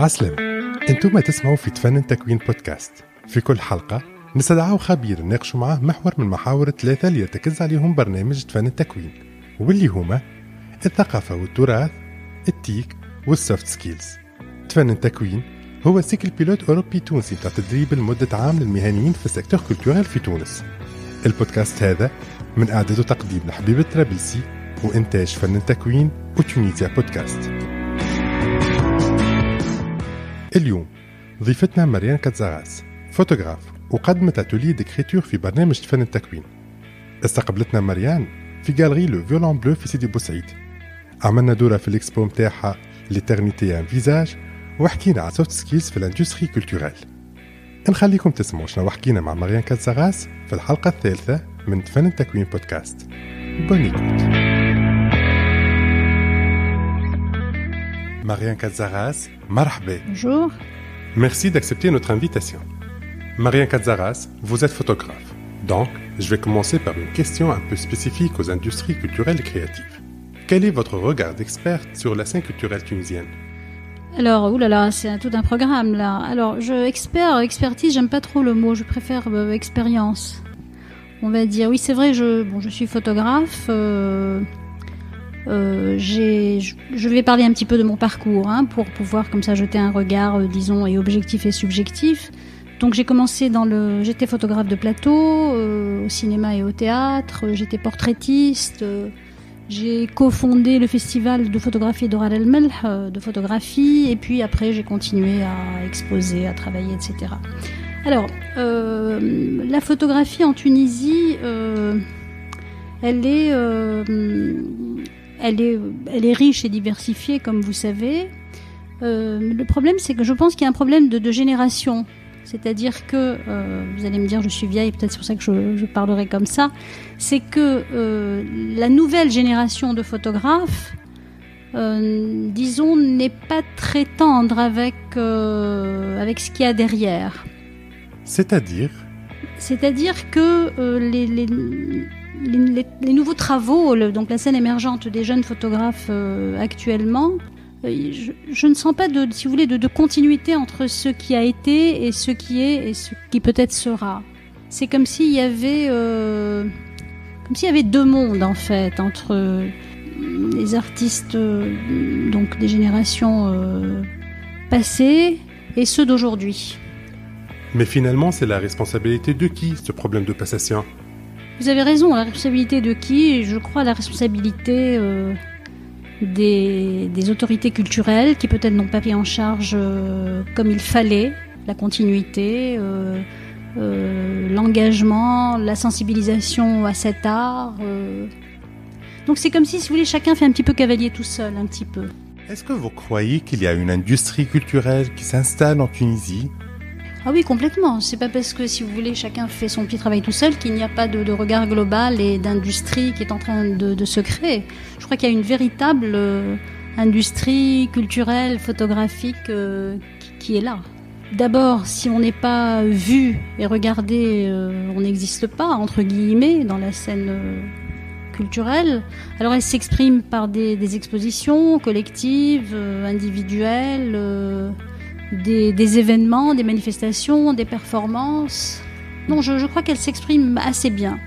عسلامة أنتم تسمعوا في تفنن تكوين بودكاست. في كل حلقة نستدعوا خبير نناقشوا معاه محور من محاور الثلاثة اللي يرتكز عليهم برنامج تفنن التكوين واللي هما الثقافة والتراث التيك والسوفت سكيلز. تفنن التكوين هو سيكل بيلوت أوروبي تونسي بتاع تدريب لمدة عام للمهنيين في السيكتور كولتورال في تونس. البودكاست هذا من إعداد وتقديم لحبيب الترابلسي وإنتاج فن التكوين وتونيزيا بودكاست. اليوم ضيفتنا مريان كاتزاغاس فوتوغراف وقدمت اتولي ديكريتور في برنامج فن التكوين. استقبلتنا مريان في جالري لو فيولون بلو في سيدي بوسعيد. عملنا دورة في الاكسبو متاعها لترنيتي ان فيزاج وحكينا على سوفت سكيلز في الاندستري كولتورال نخليكم تسمعوا شنو حكينا مع مريان كاتزاغاس في الحلقة الثالثة من فن التكوين بودكاست بونيكوت Marianne Katzaras, marhaba. Bonjour. Merci d'accepter notre invitation. Marianne Katzaras, vous êtes photographe. Donc, je vais commencer par une question un peu spécifique aux industries culturelles et créatives. Quel est votre regard d'experte sur la scène culturelle tunisienne? Alors, oulala, c'est tout un programme là. Alors, je expert, expertise, j'aime pas trop le mot, je préfère euh, expérience. On va dire, oui, c'est vrai, je, bon, je suis photographe. Euh, euh, je vais parler un petit peu de mon parcours hein, pour pouvoir comme ça jeter un regard, euh, disons, et objectif et subjectif. Donc j'ai commencé dans le, j'étais photographe de plateau, euh, au cinéma et au théâtre. J'étais portraitiste. j'ai cofondé le festival de photographie d'Oral El Melh, de photographie, et puis après j'ai continué à exposer, à travailler, etc. Alors, la photographie en Tunisie, elle est elle est, elle est riche et diversifiée, comme vous savez. Euh, le problème, c'est que je pense qu'il y a un problème de, génération. C'est-à-dire que, euh, vous allez me dire, je suis vieille, peut-être c'est pour ça que je, parlerai comme ça, c'est que euh, la nouvelle génération de photographes, disons, n'est pas très tendre avec, avec ce qu'il y a derrière. C'est-à-dire? C'est-à-dire que les, les, nouveaux travaux, donc la scène émergente des jeunes photographes euh, actuellement, euh, je, ne sens pas de, si vous voulez, de, continuité entre ce qui a été et ce qui est et ce qui peut-être sera. C'est comme s'il y avait, euh, y avait deux mondes en fait entre les artistes donc des générations passées et ceux d'aujourd'hui. Mais finalement, c'est la responsabilité de qui ce problème de passation? Vous avez raison, la responsabilité de qui Je crois la responsabilité euh, des, autorités culturelles qui peut-être n'ont pas pris en charge euh, comme il fallait la continuité, euh, l'engagement, la sensibilisation à cet art. Donc c'est comme si, si vous voulez, chacun fait un petit peu cavalier tout seul, un petit peu. Est-ce que vous croyez qu'il y a une industrie culturelle qui s'installe en Tunisie? Ah oui, complètement. C'est pas parce que, si vous voulez, chacun fait son petit travail tout seul qu'il n'y a pas de, regard global et d'industrie qui est en train de, se créer. Je crois qu'il y a une véritable euh, industrie culturelle, photographique euh, qui, est là. D'abord, si on n'est pas vu et regardé, euh, on n'existe pas, entre guillemets, dans la scène culturelle. Alors elle s'exprime par des, des, expositions collectives, individuelles des, événements, des manifestations, des performances. Non, je, crois qu'elle s'exprime assez bien.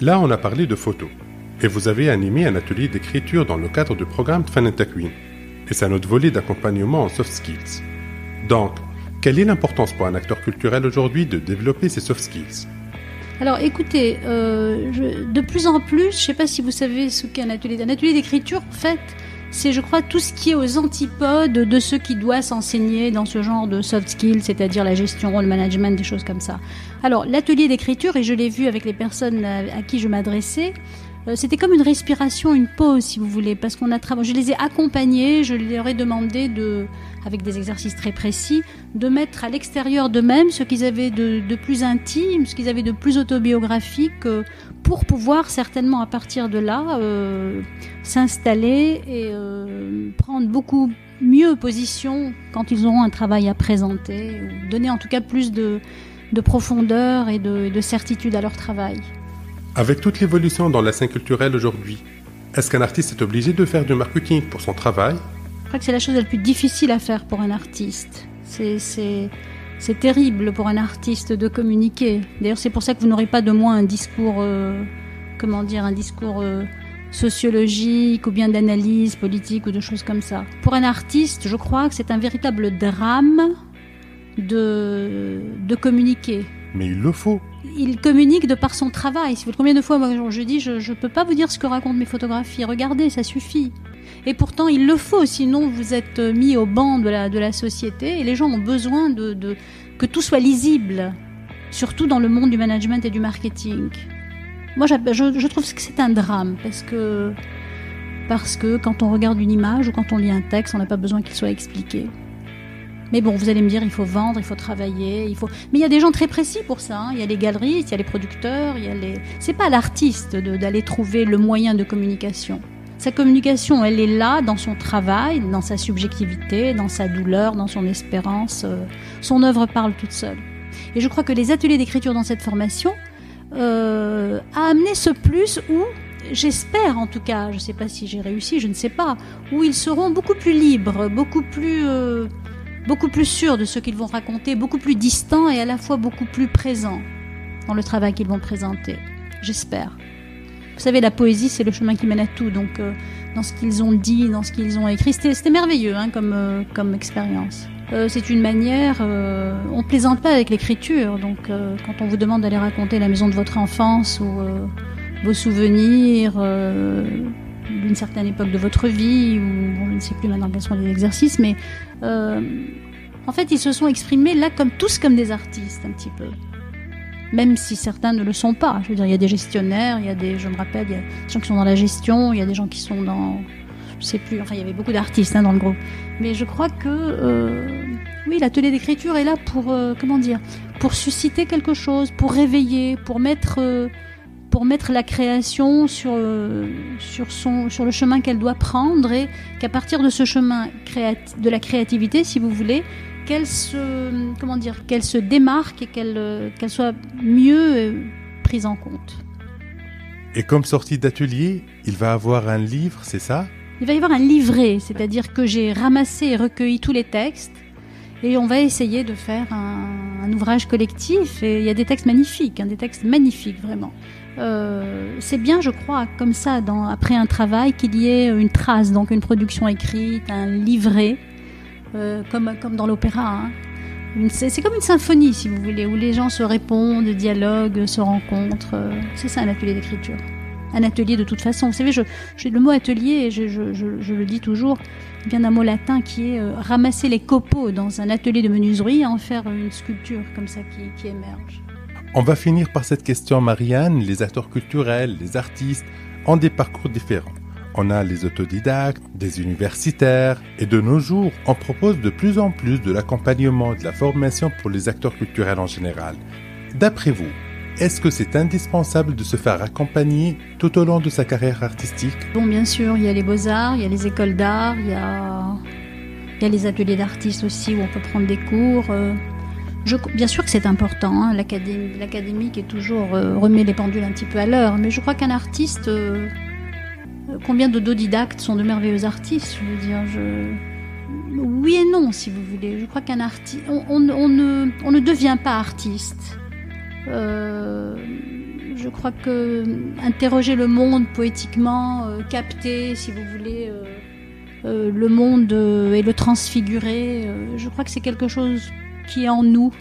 Là, on a parlé de photos. Et vous avez animé un atelier d'écriture dans le cadre du programme Fanata Queen. Et c'est un autre volet d'accompagnement en soft skills. Donc, quelle est l'importance pour un acteur culturel aujourd'hui de développer ses soft skills? Alors écoutez, euh, de plus en plus, je ne sais pas si vous savez ce qu'est un atelier. Un atelier d'écriture, en fait, c'est, je crois, tout ce qui est aux antipodes de ce qui doit s'enseigner dans ce genre de soft skills, c'est-à-dire la gestion, le management, des choses comme ça. Alors, l'atelier d'écriture, et je l'ai vu avec les personnes à, qui je m'adressais, c'était comme une respiration, une pause, si vous voulez, parce qu'on a travaillé. Je les ai accompagnés, je leur ai demandé de, avec des exercices très précis, de mettre à l'extérieur d'eux-mêmes ce qu'ils avaient de, plus intime, ce qu'ils avaient de plus autobiographique, euh, pour pouvoir certainement à partir de là euh, s'installer et euh, prendre beaucoup mieux position quand ils auront un travail à présenter, donner en tout cas plus de, profondeur et de, certitude à leur travail. Avec toute l'évolution dans la scène culturelle aujourd'hui, est-ce qu'un artiste est obligé de faire du marketing pour son travail? Crois que c'est la chose la plus difficile à faire pour un artiste. C'est terrible pour un artiste de communiquer. D'ailleurs, c'est pour ça que vous n'aurez pas de moi un discours, euh, comment dire, un discours euh, sociologique ou bien d'analyse politique ou de choses comme ça. Pour un artiste, je crois que c'est un véritable drame de, de communiquer. Mais il le faut. Il communique de par son travail. Si vous combien de fois moi je dis je ne peux pas vous dire ce que racontent mes photographies. Regardez, ça suffit. Et pourtant il le faut, sinon vous êtes mis au banc de la, de la société et les gens ont besoin de, que tout soit lisible, surtout dans le monde du management et du marketing. Moi je, je trouve que c'est un drame parce que parce que quand on regarde une image ou quand on lit un texte, on n'a pas besoin qu'il soit expliqué. Mais bon, vous allez me dire, il faut vendre, il faut travailler, il faut. Mais il y a des gens très précis pour ça. Hein. Il y a les galeristes, il y a les producteurs, il y a les. C'est pas l'artiste d'aller trouver le moyen de communication. Sa communication, elle est là dans son travail, dans sa subjectivité, dans sa douleur, dans son espérance. Euh, son œuvre parle toute seule. Et je crois que les ateliers d'écriture dans cette formation euh, a amené ce plus où j'espère en tout cas, je ne sais pas si j'ai réussi, je ne sais pas, où ils seront beaucoup plus libres, beaucoup plus euh, beaucoup plus sûrs de ce qu'ils vont raconter, beaucoup plus distants et à la fois beaucoup plus présents dans le travail qu'ils vont présenter. J'espère. Vous savez, la poésie, c'est le chemin qui mène à tout. Donc, euh, dans ce qu'ils ont dit, dans ce qu'ils ont écrit, c'était merveilleux hein, comme, euh, comme expérience. Euh, c'est une manière. on plaisante pas avec l'écriture. Donc, quand on vous demande d'aller raconter la maison de votre enfance ou vos souvenirs d'une certaine époque de votre vie, ou je ne sais plus maintenant quels sont les exercices, mais euh, en fait, ils se sont exprimés là comme tous comme des artistes, un petit peu. Même si certains ne le sont pas. Je veux dire, il y a des gestionnaires, il y a des, je me rappelle, il y a des gens qui sont dans la gestion, il y a des gens qui sont dans, je sais plus, enfin, il y avait beaucoup d'artistes hein, dans le groupe. Mais je crois que, euh, oui, l'atelier d'écriture est là pour, euh, comment dire, pour susciter quelque chose, pour réveiller, pour mettre pour mettre la création sur, sur, son, sur le chemin qu'elle doit prendre et qu'à partir de ce chemin de la créativité, si vous voulez, qu'elle se, comment dire, qu'elle se démarque et qu'elle qu'elle soit mieux euh, prise en compte. Et comme sortie d'atelier, il va avoir un livre, c'est ça? Il va y avoir un livret, c'est-à-dire que j'ai ramassé et recueilli tous les textes et on va essayer de faire un, ouvrage collectif. Et il y a des textes magnifiques, hein, des textes magnifiques vraiment. Euh, c'est bien, je crois, comme ça, après un travail, qu'il y ait une trace, donc une production écrite, un livret, euh, comme, dans l'opéra. Hein. C'est comme une symphonie, si vous voulez, où les gens se répondent, dialoguent, se rencontrent. C'est ça un atelier d'écriture. Un atelier de toute façon. Vous savez, le mot atelier, je, le dis toujours, vient d'un mot latin qui est euh, ramasser les copeaux dans un atelier de menuiserie et en faire une sculpture comme ça qui émerge. On va finir par cette question, Marianne. Les acteurs culturels, les artistes ont des parcours différents. On a les autodidactes, des universitaires, et de nos jours, on propose de plus en plus de l'accompagnement, de la formation pour les acteurs culturels en général. D'après vous, est-ce que c'est indispensable de se faire accompagner tout au long de sa carrière artistique? Bon, bien sûr, il y a les beaux-arts, il y a les écoles d'art, il y a, les ateliers d'artistes aussi où on peut prendre des cours. Euh, bien sûr que c'est important, hein, l'académique est toujours euh, remet les pendules un petit peu à l'heure, mais je crois qu'un artiste, euh, euh, combien d'autodidactes sont de merveilleux artistes Je veux dire, je... oui et non, si vous voulez. Je crois qu'un artiste, on, ne, on ne devient pas artiste. je crois que interroger le monde poétiquement, capter, si vous voulez, le monde et le transfigurer, je crois que c'est quelque chose qui est en nous.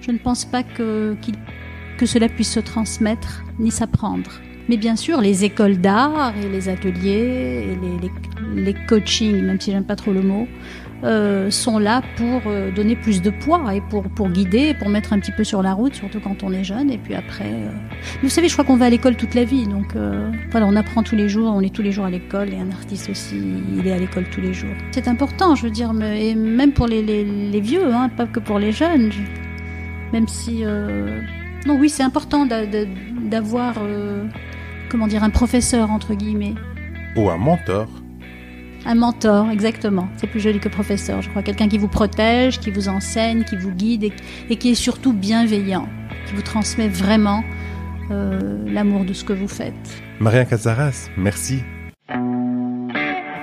Je ne pense pas que, cela puisse se transmettre ni s'apprendre. Mais bien sûr, les écoles d'art et les ateliers et les, les, les coachings, même si j'aime pas trop le mot, euh, sont là pour euh, donner plus de poids et pour, pour guider, pour mettre un petit peu sur la route, surtout quand on est jeune. Et puis après, euh... vous savez, je crois qu'on va à l'école toute la vie, donc voilà, on apprend tous les jours, on est tous les jours à l'école, et un artiste aussi, il est à l'école tous les jours. C'est important, je veux dire, et même pour les, les, les vieux, hein, pas que pour les jeunes. Même si, non, oui, c'est important d'avoir, comment dire, un professeur entre guillemets. Ou un mentor. Un mentor, exactement. C'est plus joli que professeur. Je crois quelqu'un qui vous protège, qui vous enseigne, qui vous guide et, qui est surtout bienveillant, qui vous transmet vraiment euh, l'amour de ce que vous faites. Maria Cazaras, merci.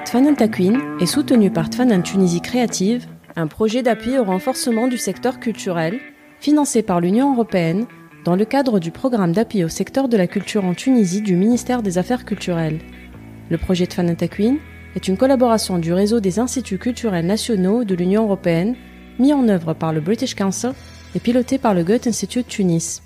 Tfananta Queen est soutenu par Tfanan Tunisie Créative, un projet d'appui au renforcement du secteur culturel, financé par l'Union européenne dans le cadre du programme d'appui au secteur de la culture en Tunisie du ministère des Affaires culturelles. Le projet Tfananta Queen est une collaboration du réseau des instituts culturels nationaux de l'Union européenne, mis en œuvre par le British Council et piloté par le Goethe Institute Tunis.